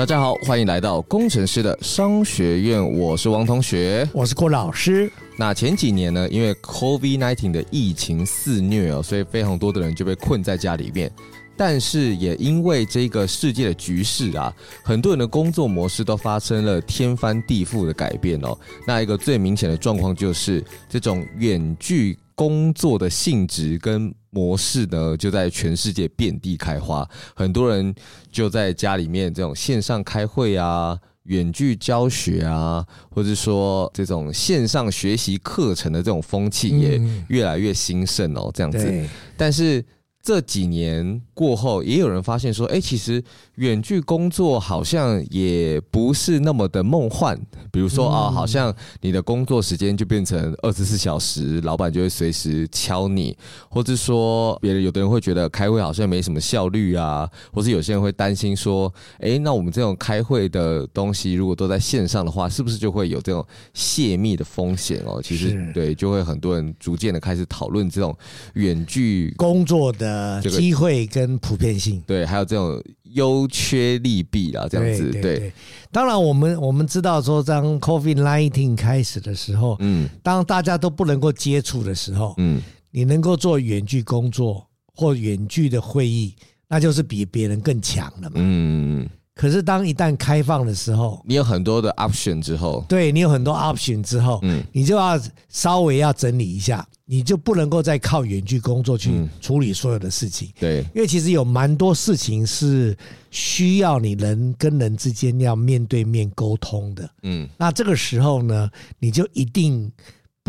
大家好，欢迎来到工程师的商学院。我是王同学，我是郭老师。那前几年呢，因为 COVID-19 的疫情肆虐哦，所以非常多的人就被困在家里面。但是也因为这个世界的局势啊，很多人的工作模式都发生了天翻地覆的改变哦。那一个最明显的状况就是，这种远距工作的性质跟模式呢，就在全世界遍地开花。很多人就在家里面这种线上开会啊、远距教学啊，或者说这种线上学习课程的这种风气也越来越兴盛哦。这样子，但是。这几年过后，也有人发现说，哎，其实远距工作好像也不是那么的梦幻。比如说啊，好像你的工作时间就变成二十四小时，老板就会随时敲你，或者说别人有的人会觉得开会好像没什么效率啊，或是有些人会担心说，哎，那我们这种开会的东西如果都在线上的话，是不是就会有这种泄密的风险哦？其实对，就会很多人逐渐的开始讨论这种远距工作的。呃，机会跟普遍性，对，还有这种优缺利弊啊，这样子，对，对，对。当然，我们我们知道说，当 COVID nineteen 开始的时候，嗯，当大家都不能够接触的时候，嗯，你能够做远距工作或远距的会议，那就是比别人更强了嘛，嗯。可是，当一旦开放的时候，你有很多的 option 之后，对，你有很多 option 之后，嗯，你就要稍微要整理一下，你就不能够再靠远距工作去处理所有的事情，对，因为其实有蛮多事情是需要你人跟人之间要面对面沟通的，嗯，那这个时候呢，你就一定。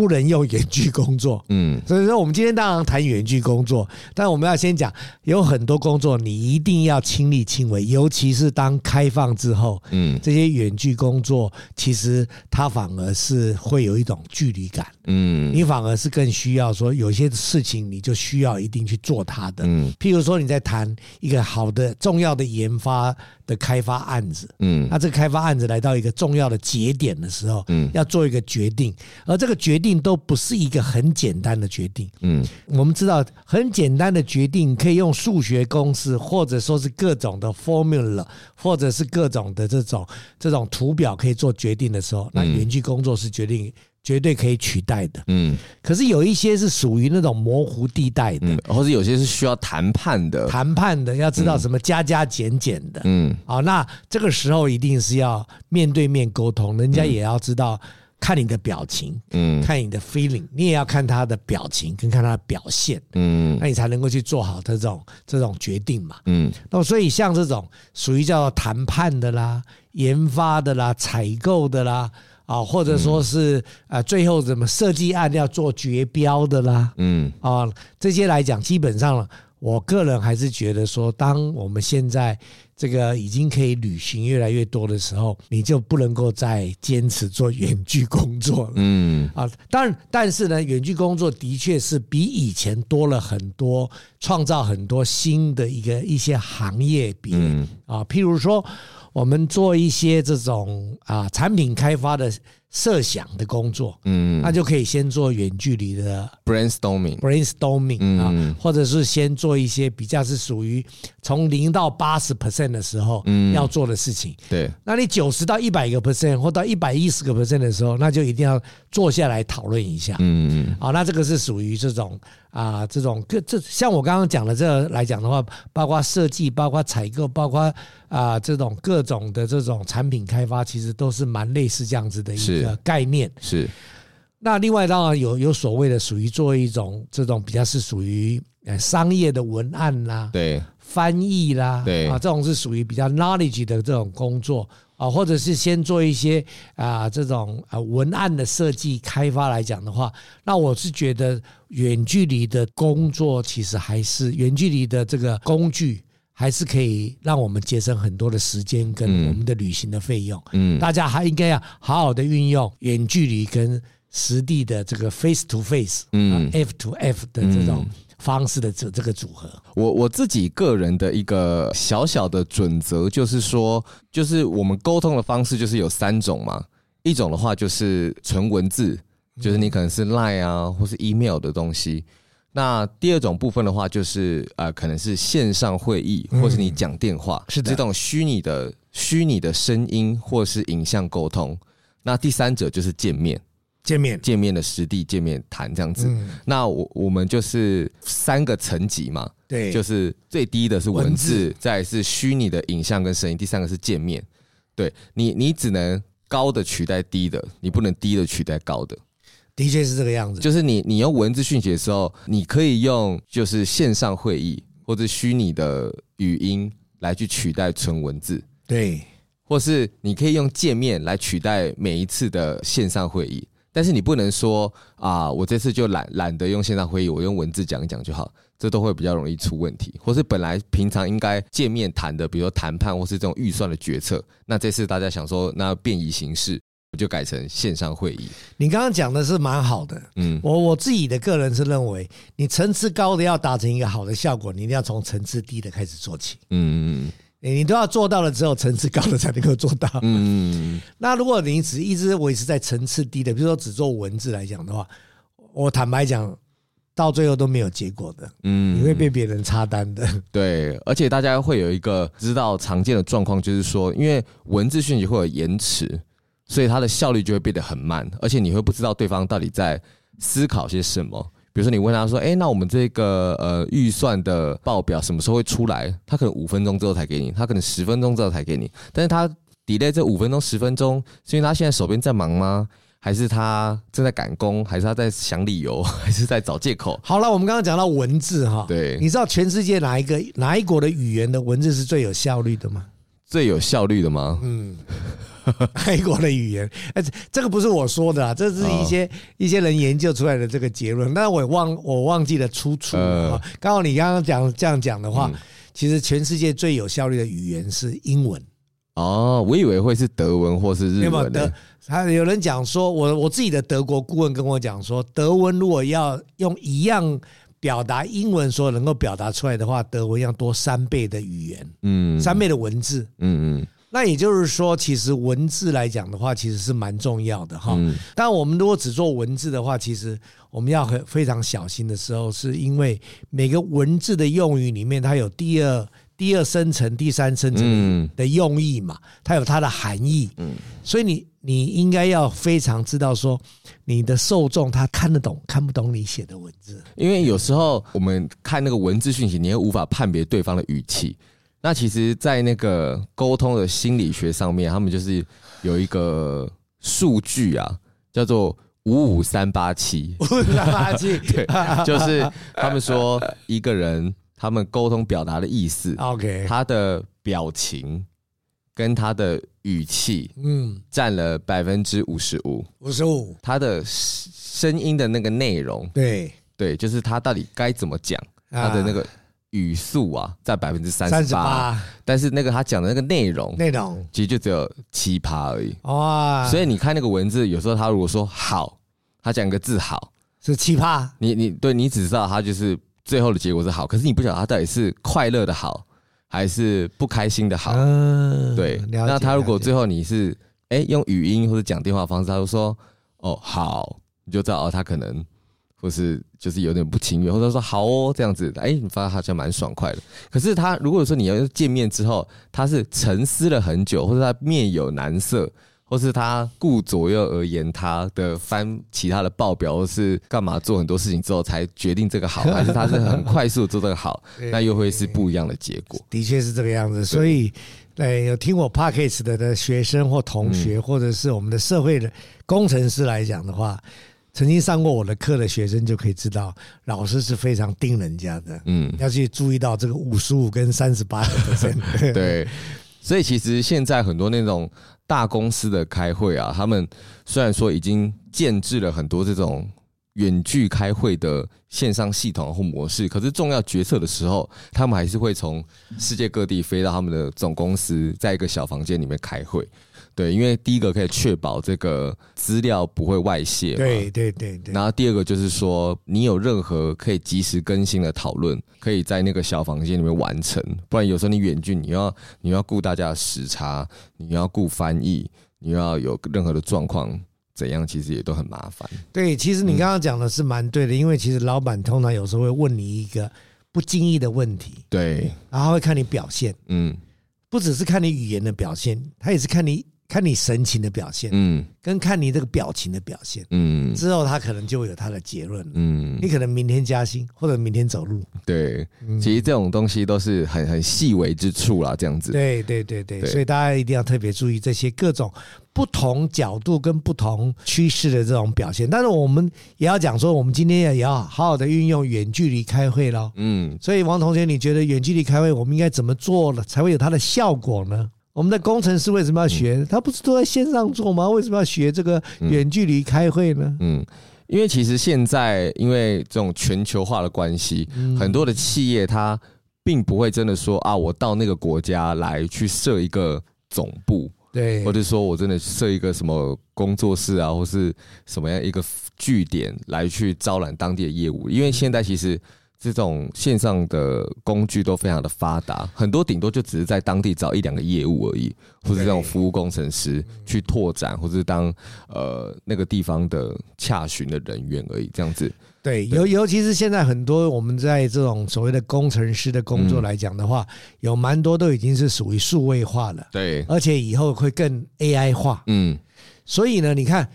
不能用远距工作，嗯，所以说我们今天当然谈远距工作，但我们要先讲，有很多工作你一定要亲力亲为，尤其是当开放之后，嗯，这些远距工作其实它反而是会有一种距离感，嗯，你反而是更需要说有些事情你就需要一定去做它的，嗯，譬如说你在谈一个好的重要的研发的开发案子，嗯，那这个开发案子来到一个重要的节点的时候，嗯，要做一个决定，而这个决定都不是一个很简单的决定，嗯，我们知道很简单的决定可以用数学公式，或者说是各种的 formula，或者是各种的这种这种图表可以做决定的时候，那园区工作是决定。绝对可以取代的，嗯，可是有一些是属于那种模糊地带的，或者有些是需要谈判的，谈判的要知道什么加加减减的，嗯，好，那这个时候一定是要面对面沟通，人家也要知道看你的表情，嗯，看你的 feeling，你也要看他的表情跟看他的表现，嗯，那你才能够去做好这种这种决定嘛，嗯，那么所以像这种属于叫谈判的啦、研发的啦、采购的啦。啊，或者说是啊，最后怎么设计案要做决标的啦，嗯，啊，这些来讲，基本上我个人还是觉得说，当我们现在这个已经可以旅行越来越多的时候，你就不能够再坚持做远距工作了，嗯，啊，当然，但是呢，远距工作的确是比以前多了很多，创造很多新的一个一些行业比，嗯，啊，譬如说。我们做一些这种啊产品开发的设想的工作，嗯，那就可以先做远距离的 brainstorming，brainstorming 啊，或者是先做一些比较是属于从零到八十 percent 的时候，嗯，要做的事情。对，那你九十到一百个 percent 或到一百一十个 percent 的时候，那就一定要坐下来讨论一下。嗯嗯，好，那这个是属于这种。啊，这种各这像我刚刚讲的这个来讲的话，包括设计，包括采购，包括啊这种各种的这种产品开发，其实都是蛮类似这样子的一个概念。是。那另外当然有有所谓的属于做一种这种比较是属于呃商业的文案啦，对，翻译啦，对啊，这种是属于比较 knowledge 的这种工作。啊，或者是先做一些啊这种啊文案的设计开发来讲的话，那我是觉得远距离的工作其实还是远距离的这个工具。还是可以让我们节省很多的时间跟我们的旅行的费用。嗯，大家还应该要好好的运用远距离跟实地的这个 face to face，嗯，F to F 的这种方式的这这个组合。我我自己个人的一个小小的准则就是说，就是我们沟通的方式就是有三种嘛。一种的话就是纯文字，就是你可能是 Line 啊，或是 email 的东西。那第二种部分的话，就是呃，可能是线上会议，或是你讲电话，是这种虚拟的虚拟的声音或是影像沟通。那第三者就是见面，见面。见面的实地见面谈这样子。那我我们就是三个层级嘛，对，就是最低的是文字，再是虚拟的影像跟声音，第三个是见面。对你，你只能高的取代低的，你不能低的取代高的。的确是这个样子，就是你你用文字讯息的时候，你可以用就是线上会议或者虚拟的语音来去取代纯文字，对，或是你可以用界面来取代每一次的线上会议，但是你不能说啊，我这次就懒懒得用线上会议，我用文字讲一讲就好，这都会比较容易出问题，或是本来平常应该见面谈的，比如说谈判或是这种预算的决策，那这次大家想说那变移形式。我就改成线上会议。你刚刚讲的是蛮好的，嗯，我我自己的个人是认为，你层次高的要达成一个好的效果，你一定要从层次低的开始做起，嗯嗯，你都要做到了之后，层次高的才能够做到，嗯。那如果你只一直维持在层次低的，比如说只做文字来讲的话，我坦白讲，到最后都没有结果的，嗯，你会被别人插单的。对，而且大家会有一个知道常见的状况，就是说，因为文字讯息会有延迟。所以它的效率就会变得很慢，而且你会不知道对方到底在思考些什么。比如说，你问他说：“诶，那我们这个呃预算的报表什么时候会出来？”他可能五分钟之后才给你，他可能十分钟之后才给你。但是他 delay 这五分钟、十分钟，是因为他现在手边在忙吗？还是他正在赶工？还是他在想理由？还是在找借口？好了，我们刚刚讲到文字哈，对，你知道全世界哪一个哪一国的语言的文字是最有效率的吗？最有效率的吗？嗯。外国的语言，哎，这个不是我说的啊，这是一些一些人研究出来的这个结论。但是我忘我忘记了出处。刚好你刚刚讲这样讲的话，其实全世界最有效率的语言是英文。哦，我以为会是德文或是日文。德，还有人讲说，我我自己的德国顾问跟我讲说，德文如果要用一样表达英文所能够表达出来的话，德文要多三倍的语言，嗯，三倍的文字，嗯嗯。那也就是说，其实文字来讲的话，其实是蛮重要的哈。但我们如果只做文字的话，其实我们要很非常小心的时候，是因为每个文字的用语里面，它有第二、第二深层、第三深层的用意嘛，它有它的含义。嗯，所以你你应该要非常知道说，你的受众他看得懂看不懂你写的文字，因为有时候我们看那个文字讯息，你也无法判别对方的语气。那其实，在那个沟通的心理学上面，他们就是有一个数据啊，叫做五五三八七。五五三八七，对，就是他们说一个人他们沟通表达的意思，OK，他的表情跟他的语气，嗯，占了百分之五十五，五十五，他的声音的那个内容，对。对，就是他到底该怎么讲，他的那个。语速啊，在百分之三十八，但是那个他讲的那个内容，内容其实就只有七趴而已。哇！所以你看那个文字，有时候他如果说好，他讲一个字好，是七趴。你你对你只知道他就是最后的结果是好，可是你不晓得他到底是快乐的好，还是不开心的好。嗯，对。那他如果最后你是哎用语音或者讲电话方式，他就说哦好，你就知道哦他可能。或是就是有点不情愿，或者说好哦这样子，哎，你发现好像蛮爽快的。可是他如果说你要见面之后，他是沉思了很久，或者他面有难色，或是他顾左右而言他的翻其他的报表，或是干嘛做很多事情之后才决定这个好，还是他是很快速做这个好，那又会是不一样的结果。的确是这个样子。所以，对，有听我 Podcast 的的学生或同学，或者是我们的社会的工程师来讲的话。曾经上过我的课的学生就可以知道，老师是非常盯人家的，嗯，要去注意到这个五十五跟三十八的。对，所以其实现在很多那种大公司的开会啊，他们虽然说已经建制了很多这种远距开会的线上系统或模式，可是重要决策的时候，他们还是会从世界各地飞到他们的总公司，在一个小房间里面开会。对，因为第一个可以确保这个资料不会外泄，对对对对。然后第二个就是说，你有任何可以及时更新的讨论，可以在那个小房间里面完成。不然有时候你远距，你要你要顾大家的时差，你要顾翻译，你要有任何的状况怎样，其实也都很麻烦。对，其实你刚刚讲的是蛮对的，因为其实老板通常有时候会问你一个不经意的问题，对，然后会看你表现，嗯，不只是看你语言的表现，他也是看你。看你神情的表现，嗯，跟看你这个表情的表现，嗯，之后他可能就会有他的结论，嗯，你可能明天加薪，或者明天走路，对，其实这种东西都是很很细微之处啦，这样子，对对对对，所以大家一定要特别注意这些各种不同角度跟不同趋势的这种表现。但是我们也要讲说，我们今天也要好好的运用远距离开会喽，嗯，所以王同学，你觉得远距离开会我们应该怎么做了才会有它的效果呢？我们的工程师为什么要学？他不是都在线上做吗？为什么要学这个远距离开会呢？嗯，因为其实现在因为这种全球化的关系，很多的企业它并不会真的说啊，我到那个国家来去设一个总部，对，或者说我真的设一个什么工作室啊，或是什么样一个据点来去招揽当地的业务，因为现在其实。这种线上的工具都非常的发达，很多顶多就只是在当地找一两个业务而已，或者这种服务工程师去拓展，或者当呃那个地方的洽询的人员而已，这样子。对，尤尤其是现在很多我们在这种所谓的工程师的工作来讲的话，有蛮多都已经是属于数位化了，对，而且以后会更 AI 化，嗯，所以呢，你看。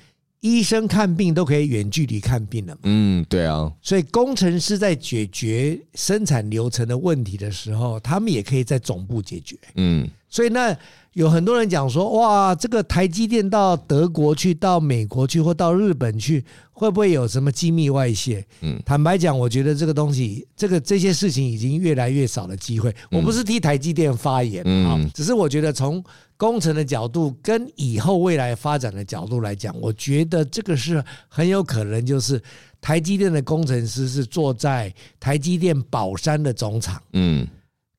医生看病都可以远距离看病了嘛？嗯，对啊。所以工程师在解决生产流程的问题的时候，他们也可以在总部解决。嗯，所以那有很多人讲说，哇，这个台积电到德国去，到美国去，或到日本去，会不会有什么机密外泄？嗯，坦白讲，我觉得这个东西，这个这些事情已经越来越少的机会。我不是替台积电发言啊，只是我觉得从。工程的角度跟以后未来发展的角度来讲，我觉得这个是很有可能，就是台积电的工程师是坐在台积电宝山的总厂，嗯。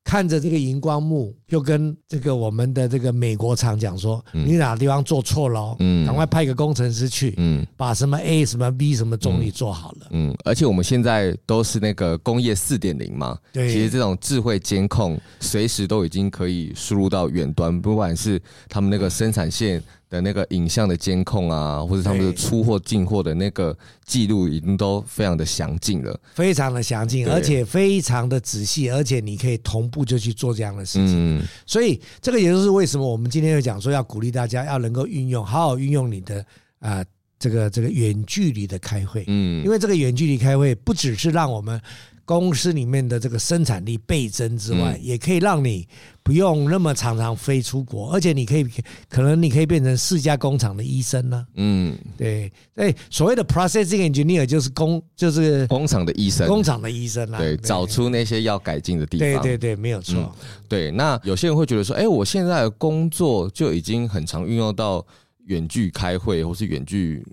看着这个荧光幕，就跟这个我们的这个美国厂讲说：“你哪个地方做错了？嗯，赶快派个工程师去，嗯，把什么 A 什么 B 什么总理做好了。”嗯，而且我们现在都是那个工业四点零嘛，对，其实这种智慧监控随时都已经可以输入到远端，不管是他们那个生产线。的那个影像的监控啊，或者他们的出货进货的那个记录，已经都非常的详尽了，非常的详尽，而且非常的仔细，而且你可以同步就去做这样的事情。所以这个也就是为什么我们今天要讲说，要鼓励大家要能够运用，好好运用你的啊这个这个远距离的开会。嗯，因为这个远距离开会不只是让我们。公司里面的这个生产力倍增之外，也可以让你不用那么常常飞出国，而且你可以可能你可以变成四家工厂的医生呢。嗯，对，哎，所谓的 processing engineer 就是工就是工厂的医生，工厂的医生啊。对，找出那些要改进的地方。对对对，没有错。对，那有些人会觉得说，哎，我现在的工作就已经很常运用到远距开会或是远距。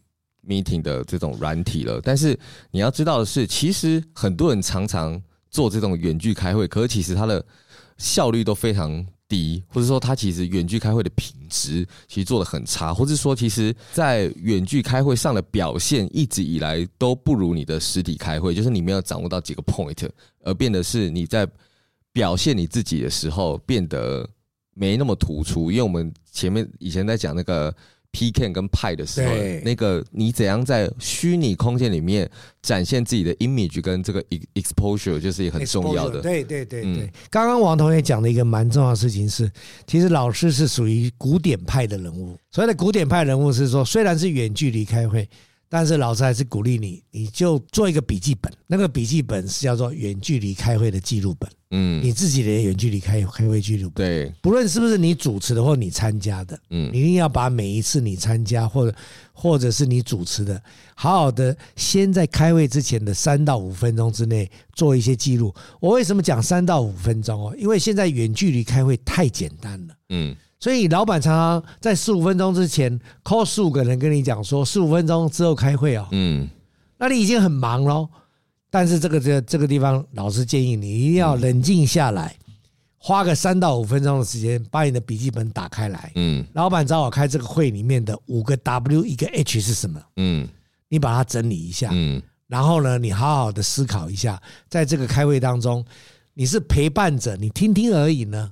Meeting 的这种软体了，但是你要知道的是，其实很多人常常做这种远距开会，可是其实它的效率都非常低，或者说它其实远距开会的品质其实做得很差，或者说其实在远距开会上的表现一直以来都不如你的实体开会，就是你没有掌握到几个 point，而变得是你在表现你自己的时候变得没那么突出，因为我们前面以前在讲那个。PCAM 跟派的时候，那个你怎样在虚拟空间里面展现自己的 image 跟这个 exposure 就是也很重要的。对对对对，刚刚王同学讲的一个蛮重要的事情是，其实老师是属于古典派的人物。所谓的古典派人物是说，虽然是远距离开会，但是老师还是鼓励你，你就做一个笔记本，那个笔记本是叫做远距离开会的记录本。嗯，你自己的远距离开开会记录本，对，不论是不是你主持的或你参加的，嗯，你一定要把每一次你参加或者或者是你主持的，好好的先在开会之前的三到五分钟之内做一些记录。我为什么讲三到五分钟哦？因为现在远距离开会太简单了，嗯，所以老板常常在十五分钟之前 call 十五个人跟你讲说十五分钟之后开会哦，嗯，那你已经很忙喽。但是这个这这个地方，老师建议你一定要冷静下来，花个三到五分钟的时间，把你的笔记本打开来。嗯，老板找我开这个会里面的五个 W 一个 H 是什么？嗯，你把它整理一下。嗯，然后呢，你好好的思考一下，在这个开会当中，你是陪伴者，你听听而已呢，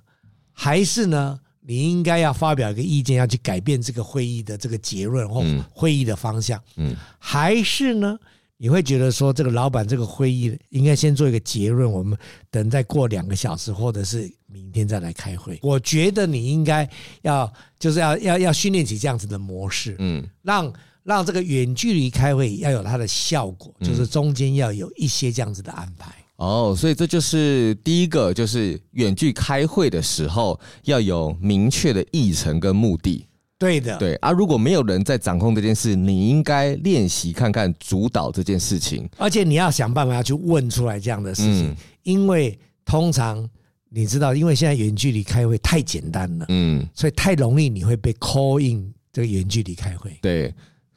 还是呢，你应该要发表一个意见，要去改变这个会议的这个结论或会议的方向？嗯，还是呢？你会觉得说，这个老板这个会议应该先做一个结论，我们等再过两个小时，或者是明天再来开会。我觉得你应该要就是要要要训练起这样子的模式，嗯，让让这个远距离开会要有它的效果，就是中间要有一些这样子的安排。哦，所以这就是第一个，就是远距开会的时候要有明确的议程跟目的。对的，对啊，如果没有人在掌控这件事，你应该练习看看主导这件事情，而且你要想办法要去问出来这样的事情，嗯、因为通常你知道，因为现在远距离开会太简单了，嗯，所以太容易你会被 call in 这个远距离开会，对。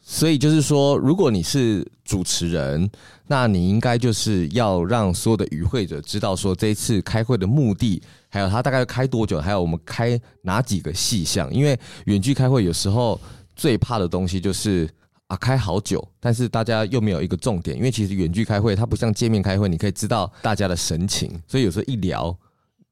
所以就是说，如果你是主持人，那你应该就是要让所有的与会者知道说，这一次开会的目的，还有他大概要开多久，还有我们开哪几个细项。因为远距开会有时候最怕的东西就是啊，开好久，但是大家又没有一个重点。因为其实远距开会它不像见面开会，你可以知道大家的神情，所以有时候一聊。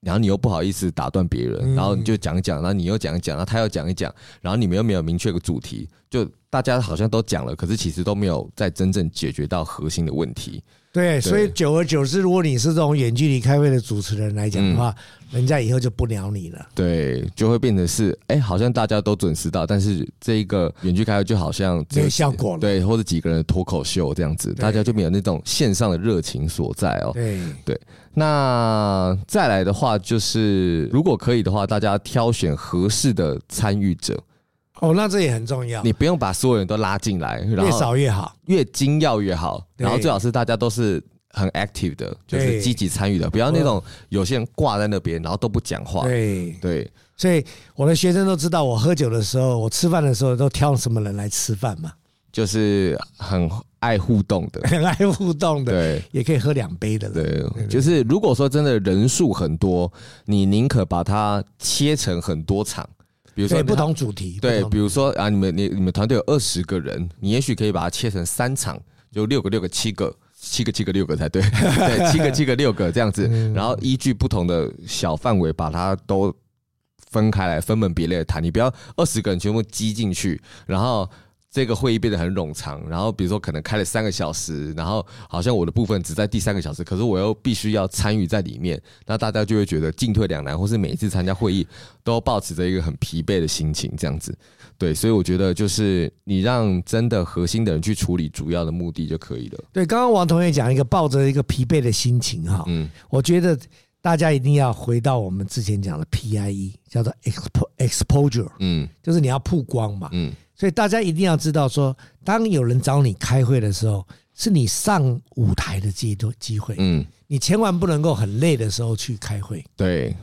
然后你又不好意思打断别人，然后你就讲一讲，然后你又讲一讲，然后他又讲一讲，然后你们又没有明确个主题，就大家好像都讲了，可是其实都没有在真正解决到核心的问题。对，所以久而久之，如果你是这种远距离开会的主持人来讲的话，嗯、人家以后就不鸟你了。对，就会变成是，哎，好像大家都准时到，但是这一个远距开会就好像没有效果了。对，或者几个人的脱口秀这样子，大家就没有那种线上的热情所在哦。对对，那再来的话，就是如果可以的话，大家挑选合适的参与者。哦，那这也很重要。你不用把所有人都拉进来，越少越好，越精要越好。然后最好是大家都是很 active 的，就是积极参与的，不要那种有些人挂在那边，然后都不讲话。对对，所以我的学生都知道，我喝酒的时候，我吃饭的时候都挑什么人来吃饭嘛？就是很爱互动的，很爱互动的，对，也可以喝两杯的。对，就是如果说真的人数很多，你宁可把它切成很多场。比如说不同主题，对，比如说啊，你们你你们团队有二十个人，你也许可以把它切成三场，就六个六个七个，七个七个六个才对，对，七个七个六个这样子，然后依据不同的小范围把它都分开来，分门别类的谈，你不要二十个人全部挤进去，然后。这个会议变得很冗长，然后比如说可能开了三个小时，然后好像我的部分只在第三个小时，可是我又必须要参与在里面，那大家就会觉得进退两难，或是每一次参加会议都保持着一个很疲惫的心情，这样子。对，所以我觉得就是你让真的核心的人去处理主要的目的就可以了。对，刚刚王同学讲一个抱着一个疲惫的心情哈，嗯，我觉得大家一定要回到我们之前讲的 PIE，叫做 exposure，嗯，就是你要曝光嘛，嗯。所以大家一定要知道，说当有人找你开会的时候，是你上舞台的机多机会。嗯，你千万不能够很累的时候去开会。对，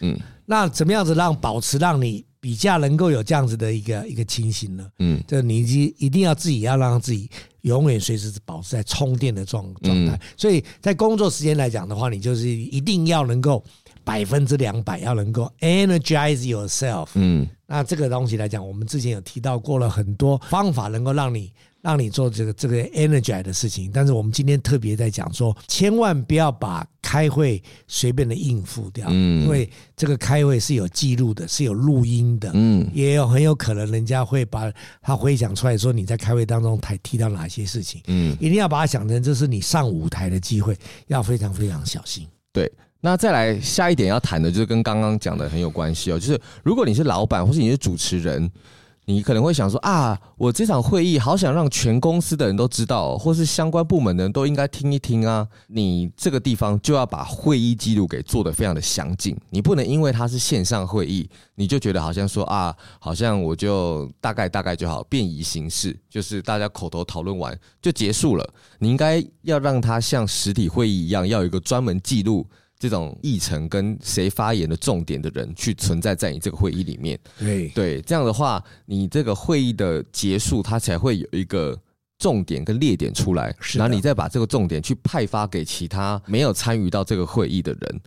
嗯，那怎么样子让保持让你比较能够有这样子的一个一个清醒呢？嗯，就你一一定要自己要让自己永远随时保持在充电的状状态。所以在工作时间来讲的话，你就是一定要能够。百分之两百要能够 energize yourself，嗯，那这个东西来讲，我们之前有提到过了很多方法，能够让你让你做这个这个 energize 的事情。但是我们今天特别在讲说，千万不要把开会随便的应付掉，嗯，因为这个开会是有记录的，是有录音的，嗯，也有很有可能人家会把他回想出来说你在开会当中才提到哪些事情，嗯，一定要把它想成这是你上舞台的机会，要非常非常小心，对。那再来下一点要谈的，就是跟刚刚讲的很有关系哦。就是如果你是老板，或是你是主持人，你可能会想说啊，我这场会议好想让全公司的人都知道，或是相关部门的人都应该听一听啊。你这个地方就要把会议记录给做得非常的详尽，你不能因为它是线上会议，你就觉得好像说啊，好像我就大概大概就好，便宜形式，就是大家口头讨论完就结束了。你应该要让它像实体会议一样，要有一个专门记录。这种议程跟谁发言的重点的人去存在在你这个会议里面，对。对，这样的话，你这个会议的结束，它才会有一个重点跟列点出来，然后你再把这个重点去派发给其他没有参与到这个会议的人。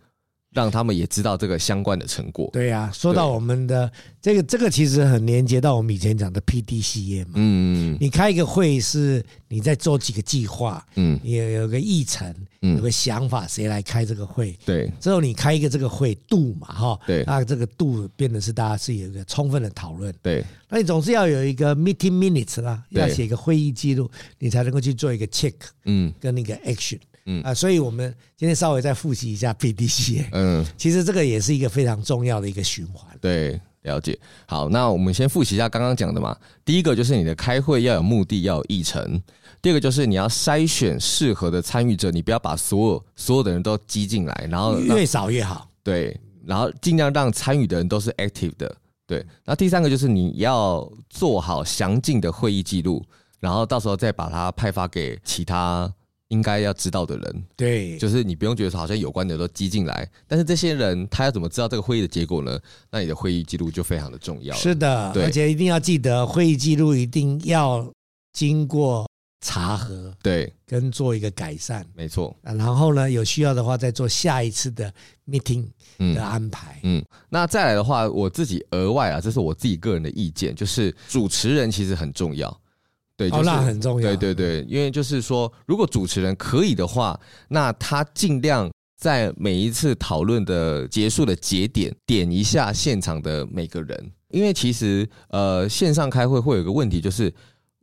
让他们也知道这个相关的成果。对呀、啊，说到我们的这个，这个其实很连接到我们以前讲的 PDCA 嘛。嗯，你开一个会是你在做几个计划，嗯，你有个议程，有个想法，谁来开这个会？对，之后你开一个这个会度嘛，哈，对，那这个度变得是大家是有一个充分的讨论。对，那你总是要有一个 meeting minutes 啦，要写一个会议记录，你才能够去做一个 check，嗯，跟那个 action。嗯啊，所以我们今天稍微再复习一下 PDCA。嗯，其实这个也是一个非常重要的一个循环。对，了解。好，那我们先复习一下刚刚讲的嘛。第一个就是你的开会要有目的，要有议程。第二个就是你要筛选适合的参与者，你不要把所有所有的人都激进来，然后越少越好。对，然后尽量让参与的人都是 active 的。对，然后第三个就是你要做好详尽的会议记录，然后到时候再把它派发给其他。应该要知道的人，对，就是你不用觉得好像有关的都挤进来，但是这些人他要怎么知道这个会议的结果呢？那你的会议记录就非常的重要。是的，而且一定要记得会议记录一定要经过查核，对，跟做一个改善，没错。然后呢，有需要的话再做下一次的 meeting 的安排。嗯，嗯，那再来的话，我自己额外啊，这是我自己个人的意见，就是主持人其实很重要。对，就是，那很重要。对对对，因为就是说，如果主持人可以的话，那他尽量在每一次讨论的结束的节点点一下现场的每个人，因为其实呃线上开会会有个问题，就是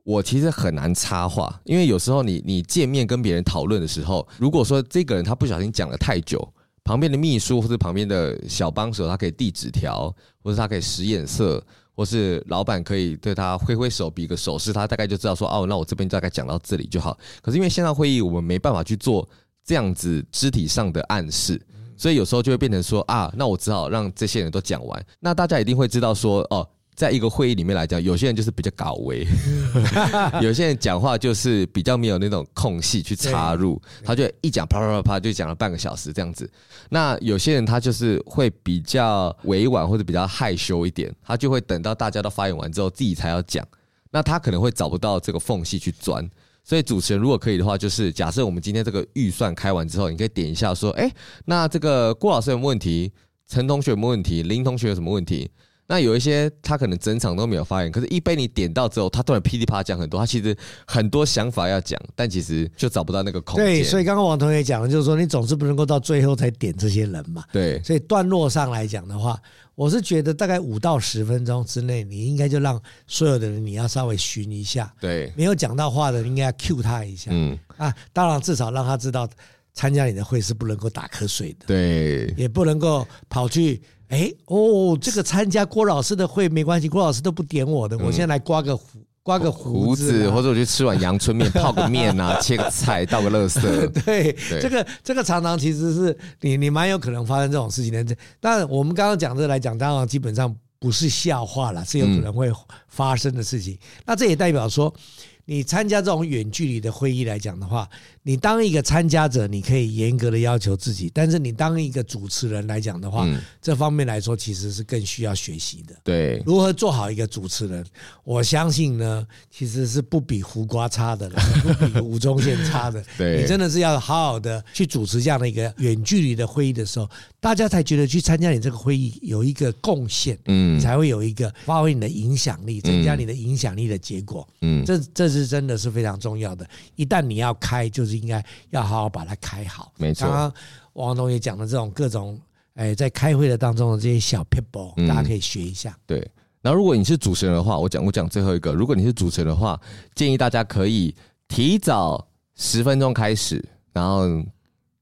我其实很难插话，因为有时候你你见面跟别人讨论的时候，如果说这个人他不小心讲了太久，旁边的秘书或者旁边的小帮手，他可以递纸条，或者他可以使眼色。或是老板可以对他挥挥手，比个手势，他大概就知道说，哦，那我这边大概讲到这里就好。可是因为线上会议，我们没办法去做这样子肢体上的暗示，所以有时候就会变成说，啊，那我只好让这些人都讲完。那大家一定会知道说，哦。在一个会议里面来讲，有些人就是比较搞维，有些人讲话就是比较没有那种空隙去插入，他就一讲啪啪啪啪就讲了半个小时这样子。那有些人他就是会比较委婉或者比较害羞一点，他就会等到大家都发言完之后自己才要讲，那他可能会找不到这个缝隙去钻。所以主持人如果可以的话，就是假设我们今天这个预算开完之后，你可以点一下说，哎，那这个郭老师有没有问题？陈同学有没有问题？林同学有什么问题？那有一些他可能整场都没有发言，可是一被你点到之后，他突然噼里啪啦讲很多，他其实很多想法要讲，但其实就找不到那个空间。对，所以刚刚王同学讲的就是说，你总是不能够到最后才点这些人嘛。对，所以段落上来讲的话，我是觉得大概五到十分钟之内，你应该就让所有的人你要稍微寻一下。对，没有讲到话的，应该要 cue 他一下。嗯啊，当然至少让他知道参加你的会是不能够打瞌睡的。对，也不能够跑去。哎哦，这个参加郭老师的会没关系，郭老师都不点我的，嗯、我现在来刮个胡，刮个胡子，或者我去吃碗阳春面，泡个面啊，切个菜，倒个垃圾。对，对这个这个常常其实是你你蛮有可能发生这种事情的。但我们刚刚讲这来讲，当然基本上不是笑话了，是有可能会发生的事情。嗯、那这也代表说。你参加这种远距离的会议来讲的话，你当一个参加者，你可以严格的要求自己；但是你当一个主持人来讲的话，这方面来说其实是更需要学习的。对，如何做好一个主持人，我相信呢，其实是不比胡瓜差的，不比吴宗宪差的。对，你真的是要好好的去主持这样的一个远距离的会议的时候，大家才觉得去参加你这个会议有一个贡献，嗯，才会有一个发挥你的影响力，增加你的影响力的结果。嗯，这这是。是真的是非常重要的。一旦你要开，就是应该要好好把它开好。没错。刚刚王总也讲的这种各种，哎，在开会的当中的这些小 people，，大家可以学一下。对。然后，如果你是主持人的话，我讲我讲最后一个。如果你是主持人的话，建议大家可以提早十分钟开始，然后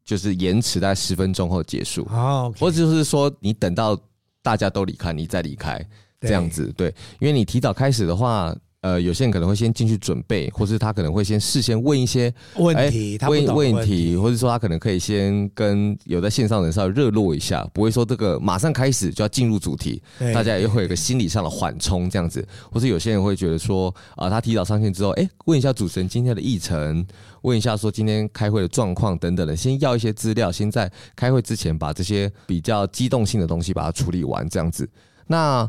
就是延迟在十分钟后结束。好，或者就是说，你等到大家都离开，你再离开。这样子，对，因为你提早开始的话。呃，有些人可能会先进去准备，或是他可能会先事先问一些问题，问问题，或者说他可能可以先跟有在线上的人稍微热络一下，不会说这个马上开始就要进入主题，大家也会有个心理上的缓冲这样子。或是有些人会觉得说，啊，他提早上线之后，哎，问一下主持人今天的议程，问一下说今天开会的状况等等的，先要一些资料，先在开会之前把这些比较机动性的东西把它处理完这样子。那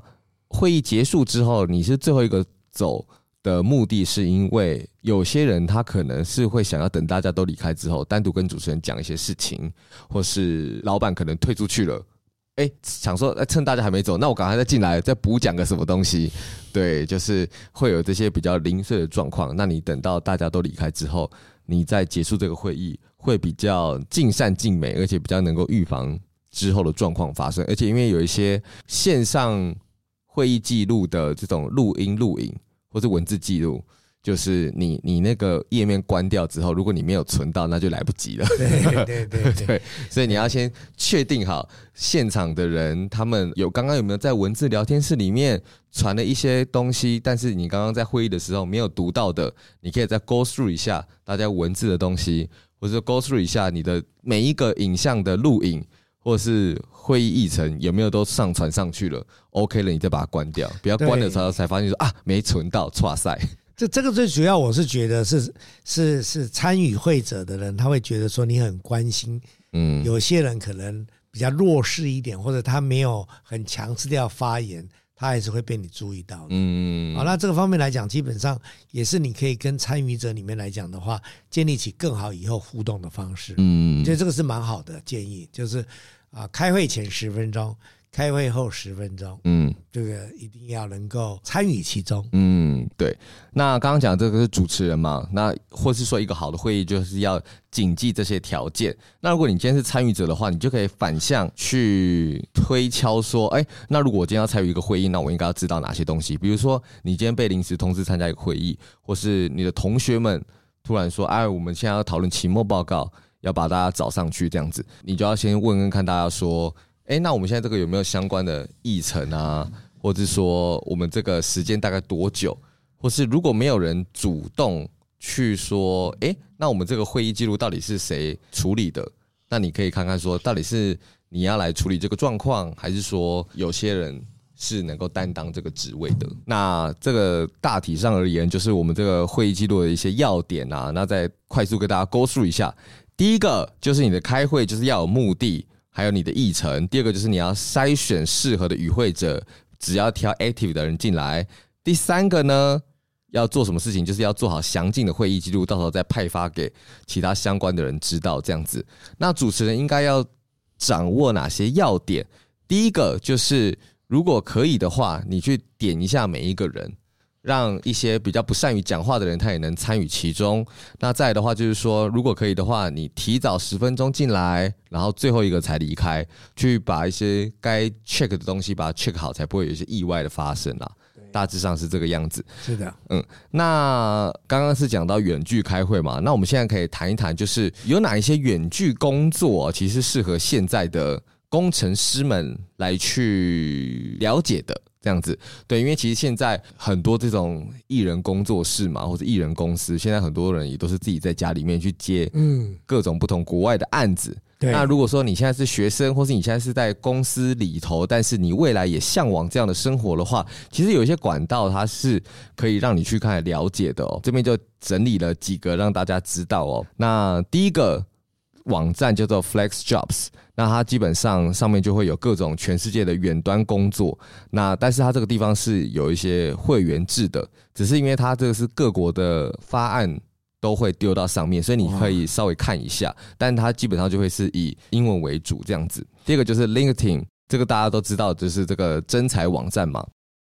会议结束之后，你是最后一个走的目的是因为有些人他可能是会想要等大家都离开之后，单独跟主持人讲一些事情，或是老板可能退出去了，哎，想说趁大家还没走，那我赶快再进来再补讲个什么东西，对，就是会有这些比较零碎的状况。那你等到大家都离开之后，你再结束这个会议，会比较尽善尽美，而且比较能够预防之后的状况发生。而且因为有一些线上。会议记录的这种录音、录影或是文字记录，就是你你那个页面关掉之后，如果你没有存到，那就来不及了。对对对对，对，所以你要先确定好现场的人，他们有刚刚有没有在文字聊天室里面传了一些东西，但是你刚刚在会议的时候没有读到的，你可以再 go through 一下大家文字的东西，或者 go through 一下你的每一个影像的录影。或是会议议程有没有都上传上去了？OK 了，你再把它关掉，不要关的时候才发现说啊没存到，错赛。这这个最主要，我是觉得是是是参与会者的人，他会觉得说你很关心。嗯，有些人可能比较弱势一点，或者他没有很强势的要发言，他还是会被你注意到的。嗯，好，那这个方面来讲，基本上也是你可以跟参与者里面来讲的话，建立起更好以后互动的方式。嗯，所以这个是蛮好的建议，就是。啊，开会前十分钟，开会后十分钟，嗯，这个一定要能够参与其中。嗯，对。那刚刚讲这个是主持人嘛？那或是说一个好的会议就是要谨记这些条件。那如果你今天是参与者的话，你就可以反向去推敲说，哎，那如果我今天要参与一个会议，那我应该要知道哪些东西？比如说，你今天被临时通知参加一个会议，或是你的同学们突然说，哎，我们现在要讨论期末报告。要把大家找上去，这样子，你就要先问问看大家说，哎，那我们现在这个有没有相关的议程啊？或者说我们这个时间大概多久？或是如果没有人主动去说，哎，那我们这个会议记录到底是谁处理的？那你可以看看说，到底是你要来处理这个状况，还是说有些人是能够担当这个职位的？那这个大体上而言，就是我们这个会议记录的一些要点啊。那再快速跟大家勾述一下。第一个就是你的开会就是要有目的，还有你的议程。第二个就是你要筛选适合的与会者，只要挑 active 的人进来。第三个呢，要做什么事情，就是要做好详尽的会议记录，到时候再派发给其他相关的人知道。这样子，那主持人应该要掌握哪些要点？第一个就是，如果可以的话，你去点一下每一个人。让一些比较不善于讲话的人，他也能参与其中。那再来的话，就是说，如果可以的话，你提早十分钟进来，然后最后一个才离开，去把一些该 check 的东西把它 check 好，才不会有一些意外的发生啦。大致上是这个样子。是的，嗯。那刚刚是讲到远距开会嘛？那我们现在可以谈一谈，就是有哪一些远距工作其实适合现在的工程师们来去了解的。这样子，对，因为其实现在很多这种艺人工作室嘛，或者艺人公司，现在很多人也都是自己在家里面去接，嗯，各种不同国外的案子。对，那如果说你现在是学生，或是你现在是在公司里头，但是你未来也向往这样的生活的话，其实有一些管道它是可以让你去看了解的哦。这边就整理了几个让大家知道哦。那第一个。网站叫做 FlexJobs，那它基本上上面就会有各种全世界的远端工作。那但是它这个地方是有一些会员制的，只是因为它这个是各国的发案都会丢到上面，所以你可以稍微看一下。但它基本上就会是以英文为主这样子。第二个就是 LinkedIn，这个大家都知道，就是这个征才网站嘛。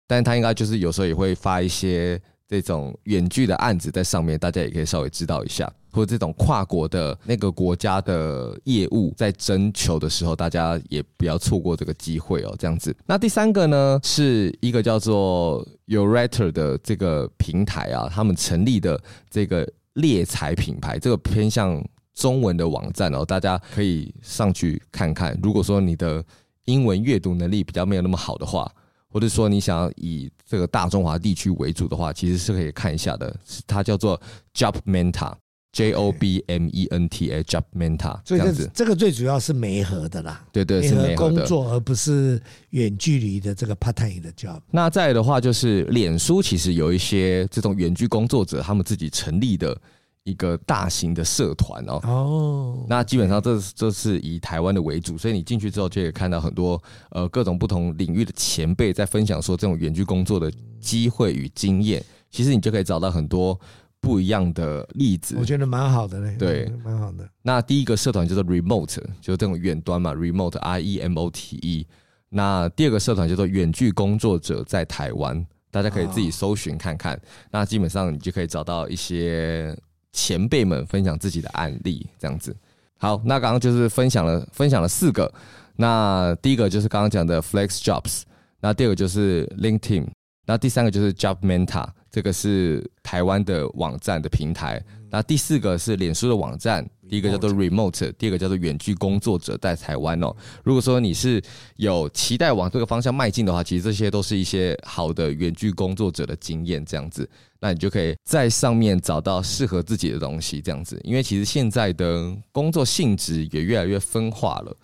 但它应该就是有时候也会发一些这种远距的案子在上面，大家也可以稍微知道一下。或者这种跨国的那个国家的业务，在征求的时候，大家也不要错过这个机会哦。这样子，那第三个呢，是一个叫做 Urater 的这个平台啊，他们成立的这个猎才品牌，这个偏向中文的网站哦，大家可以上去看看。如果说你的英文阅读能力比较没有那么好的话，或者说你想要以这个大中华地区为主的话，其实是可以看一下的。它叫做 Job Menta，J O B M E N T A，Job Menta 这样子。这个最主要是媒合的啦，对对，是媒合工作，而不是远距离的这个 part time 的 job。那再来的话，就是脸书其实有一些这种远距工作者，他们自己成立的。一个大型的社团哦，哦，那基本上这这是以台湾的为主，所以你进去之后就可以看到很多呃各种不同领域的前辈在分享说这种远距工作的机会与经验，其实你就可以找到很多不一样的例子。我觉得蛮好的嘞，对，蛮好的。那第一个社团叫做 Remote，就是这种远端嘛，Remote R E M O T E。那第二个社团叫做远距工作者在台湾，大家可以自己搜寻看看。那基本上你就可以找到一些。前辈们分享自己的案例，这样子。好，那刚刚就是分享了分享了四个。那第一个就是刚刚讲的 Flex Jobs，那第二个就是 LinkedIn，那第三个就是 Job Menta，这个是台湾的网站的平台。那第四个是脸书的网站，第一个叫做 Remote，第二个叫做远距工作者在台湾哦。如果说你是有期待往这个方向迈进的话，其实这些都是一些好的远距工作者的经验，这样子。那你就可以在上面找到适合自己的东西，这样子。因为其实现在的工作性质也越来越分化了。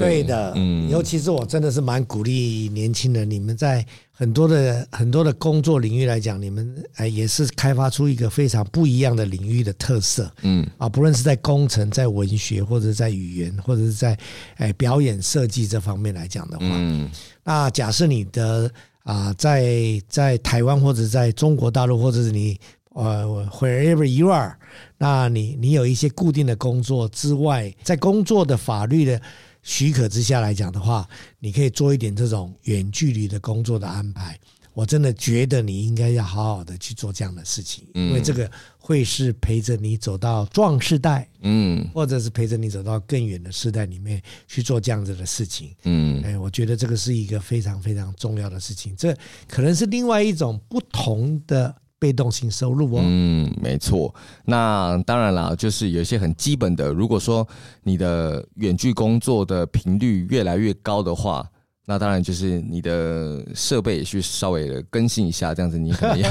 对的，嗯，尤其是我真的是蛮鼓励年轻人，你们在很多的很多的工作领域来讲，你们哎也是开发出一个非常不一样的领域的特色，嗯。啊，不论是在工程、在文学，或者在语言，或者是在哎表演设计这方面来讲的话，嗯，那假设你的啊在在台湾或者在中国大陆，或者是你呃 wherever you are，那你你有一些固定的工作之外，在工作的法律的。许可之下来讲的话，你可以做一点这种远距离的工作的安排。我真的觉得你应该要好好的去做这样的事情，因为这个会是陪着你走到壮世代，嗯，或者是陪着你走到更远的世代里面去做这样子的事情，嗯，哎，我觉得这个是一个非常非常重要的事情。这可能是另外一种不同的。被动性收入哦，嗯，没错。那当然了，就是有一些很基本的。如果说你的远距工作的频率越来越高的话，那当然就是你的设备也去稍微的更新一下。这样子，你可能要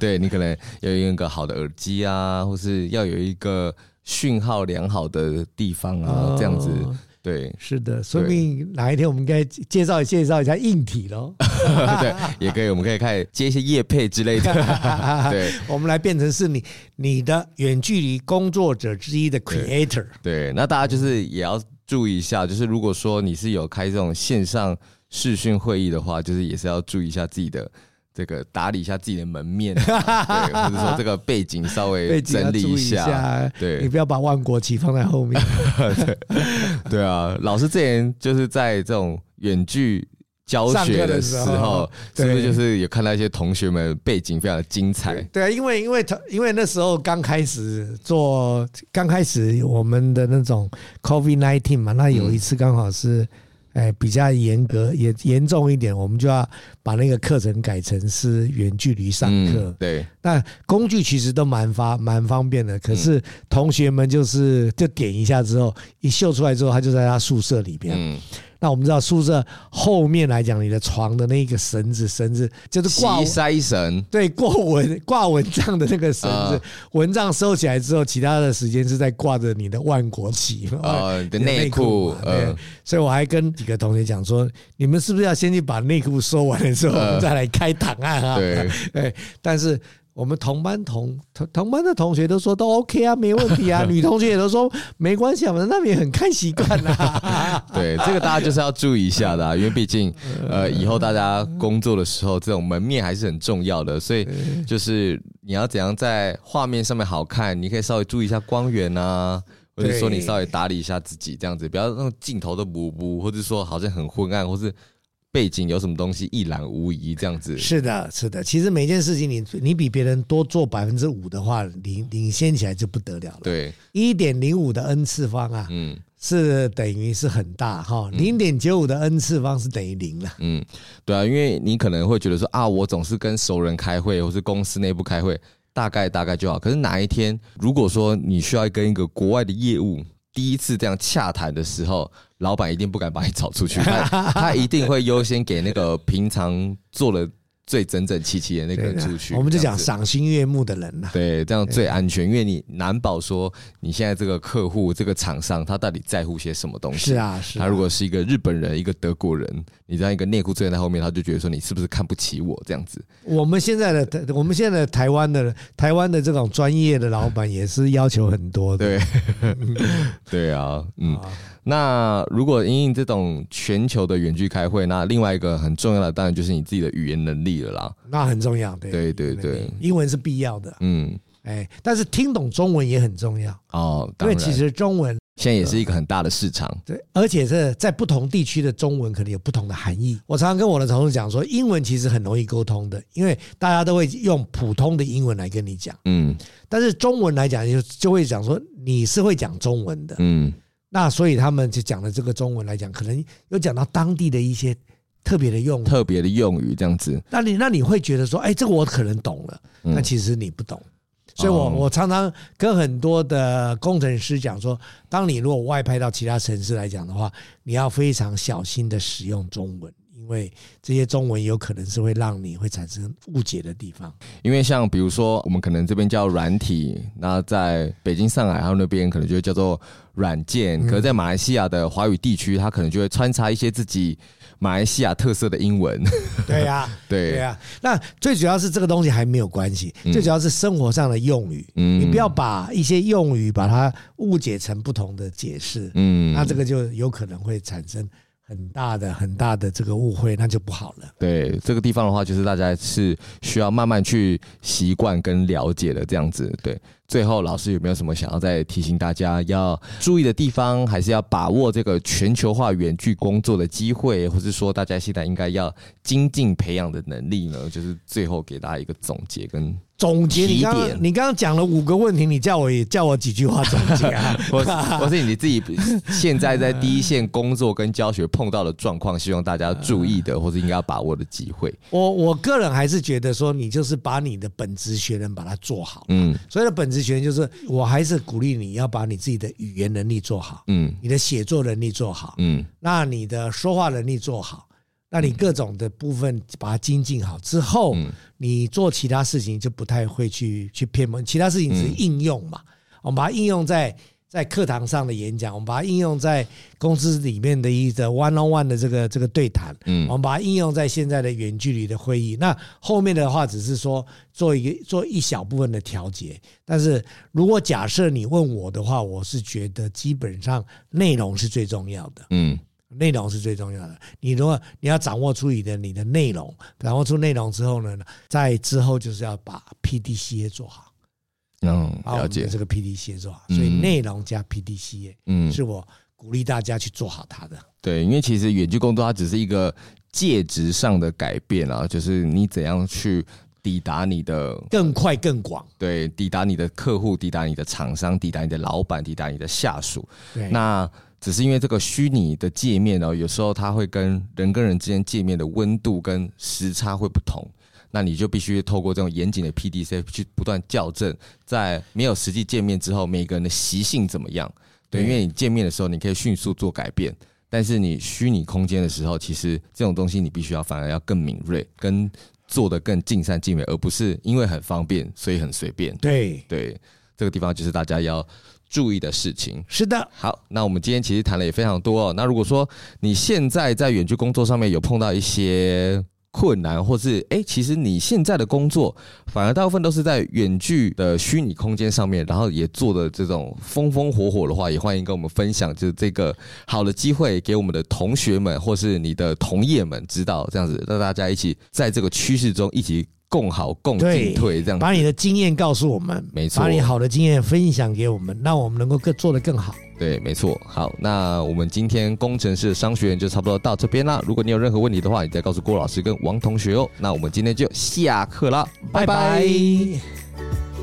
对你可能要用一个好的耳机啊，或是要有一个讯号良好的地方啊，这样子。对，是的，说不定哪一天我们应该介绍介绍一下硬体喽。对，也可以，我们可以开始接一些业配之类的。对，我们来变成是你你的远距离工作者之一的 creator。对，对，那大家就是也要注意一下，就是如果说你是有开这种线上视讯会议的话，就是也是要注意一下自己的。这个打理一下自己的门面，对，或者说这个背景稍微 整理一下，一下对，你不要把万国旗放在后面。对，对啊，老师之前就是在这种远距教学的时候，时候是不是就是有看到一些同学们背景非常的精彩？对，对啊，因为因为因为那时候刚开始做，刚开始我们的那种 COVID-19 嘛，那有一次刚好是。嗯哎，比较严格严严重一点，我们就要把那个课程改成是远距离上课。嗯。对，那工具其实都蛮发蛮方便的，可是同学们就是就点一下之后，一秀出来之后，他就在他宿舍里边。嗯。那我们知道宿舍后面来讲，你的床的那个绳子，绳子就是挂塞绳，对，挂蚊 挂蚊帐的那个绳子，蚊帐收起来之后，其他的时间是在挂着你的万国旗啊，你的内裤，对，所以我还跟几个同学讲说，你们是不是要先去把内裤收完了之后，我们再来开档案啊？对，对，但是。我们同班同同同班的同学都说都 OK 啊，没问题啊。女同学也都说没关系，我们那边很看习惯啦。对，这个大家就是要注意一下的，因为毕竟呃，以后大家工作的时候，这种门面还是很重要的。所以就是你要怎样在画面上面好看，你可以稍微注意一下光源啊，或者说你稍微打理一下自己，这样子不要让镜头都模糊，或者说好像很昏暗，或是。背景有什么东西一览无遗，这样子是的，是的。其实每件事情你你比别人多做百分之五的话，领领先起来就不得了了。对，一点零五的 n 次方啊，嗯，是等于是很大哈。零点九五的 n 次方是等于零了。嗯，对啊，因为你可能会觉得说啊，我总是跟熟人开会，或是公司内部开会，大概大概就好。可是哪一天如果说你需要跟一个国外的业务第一次这样洽谈的时候，老板一定不敢把你找出去，他他一定会优先给那个平常做了。最整整齐齐的那个人出去，我们就讲赏心悦目的人呐。对，这样最安全，因为你难保说你现在这个客户、这个厂商他到底在乎些什么东西。是啊，是。他如果是一个日本人、一个德国人，你这样一个内裤追在后面，他就觉得说你是不是看不起我这样子。我们现在的我们现在的台湾的台湾的这种专业的老板也是要求很多的。对，对啊，嗯。那如果因应这种全球的远距开会，那另外一个很重要的当然就是你自己的语言能力了啦。那很重要，对对对对，英文是必要的。嗯，哎，但是听懂中文也很重要哦，因为其实中文现在也是一个很大的市场。对，而且是在不同地区的中文可能有不同的含义。我常常跟我的同事讲说，英文其实很容易沟通的，因为大家都会用普通的英文来跟你讲。嗯，但是中文来讲，就就会讲说你是会讲中文的。嗯。那所以他们就讲了这个中文来讲，可能有讲到当地的一些特别的用特别的用语这样子。那你那你会觉得说，哎，这个我可能懂了，那其实你不懂。所以我我常常跟很多的工程师讲说，当你如果外派到其他城市来讲的话，你要非常小心的使用中文。因为这些中文有可能是会让你会产生误解的地方。因为像比如说，我们可能这边叫软体，那在北京、上海他们那边可能就会叫做软件。可是，在马来西亚的华语地区，它可能就会穿插一些自己马来西亚特色的英文。对呀，对对呀。那最主要是这个东西还没有关系，最主要是生活上的用语。嗯，你不要把一些用语把它误解成不同的解释。嗯，那这个就有可能会产生。很大的很大的这个误会，那就不好了。对，这个地方的话，就是大家是需要慢慢去习惯跟了解的这样子。对，最后老师有没有什么想要再提醒大家要注意的地方，还是要把握这个全球化远距工作的机会，或是说大家现在应该要精进培养的能力呢？就是最后给大家一个总结跟。总结你刚刚你刚刚讲了五个问题，你叫我也叫我几句话总结啊？或是或是你自己现在在第一线工作跟教学碰到的状况，希望大家注意的，或是应该要把握的机会。我我个人还是觉得说，你就是把你的本职学能把它做好。嗯，所谓的本职学能就是，我还是鼓励你要把你自己的语言能力做好。嗯，你的写作能力做好。嗯，那你的说话能力做好。那你各种的部分把它精进好之后，你做其他事情就不太会去去偏门。其他事情只是应用嘛，我们把它应用在在课堂上的演讲，我们把它应用在公司里面的一个 one on one 的这个这个对谈，嗯，我们把它应用在现在的远距离的会议。那后面的话只是说做一个做一小部分的调节。但是如果假设你问我的话，我是觉得基本上内容是最重要的，嗯。内容是最重要的。你如果你要掌握出你的你的内容，掌握出内容之后呢，在之后就是要把 PDCA 做好。嗯，了解这个 PDCA 做好。所以内容加 PDCA，嗯，是我鼓励大家去做好它的。对，因为其实远距工作它只是一个介质上的改变啊，就是你怎样去抵达你的更快更广。对，抵达你的客户，抵达你的厂商，抵达你的老板，抵达你的下属。对，那。只是因为这个虚拟的界面哦，有时候它会跟人跟人之间界面的温度跟时差会不同，那你就必须透过这种严谨的 PDCA 去不断校正，在没有实际见面之后，每个人的习性怎么样？对，因为你见面的时候你可以迅速做改变，但是你虚拟空间的时候，其实这种东西你必须要反而要更敏锐，跟做的更尽善尽美，而不是因为很方便所以很随便。对对，这个地方就是大家要。注意的事情是的，好，那我们今天其实谈了也非常多哦。那如果说你现在在远距工作上面有碰到一些困难，或是哎，其实你现在的工作反而大部分都是在远距的虚拟空间上面，然后也做的这种风风火火的话，也欢迎跟我们分享，就是这个好的机会给我们的同学们或是你的同业们知道，这样子让大家一起在这个趋势中一起。共好共进退，这样把你的经验告诉我们，没错，把你好的经验分享给我们，让我们能够更做得更好。对，没错。好，那我们今天工程师商学院就差不多到这边啦。如果你有任何问题的话，你再告诉郭老师跟王同学哦。那我们今天就下课啦，拜拜。拜拜。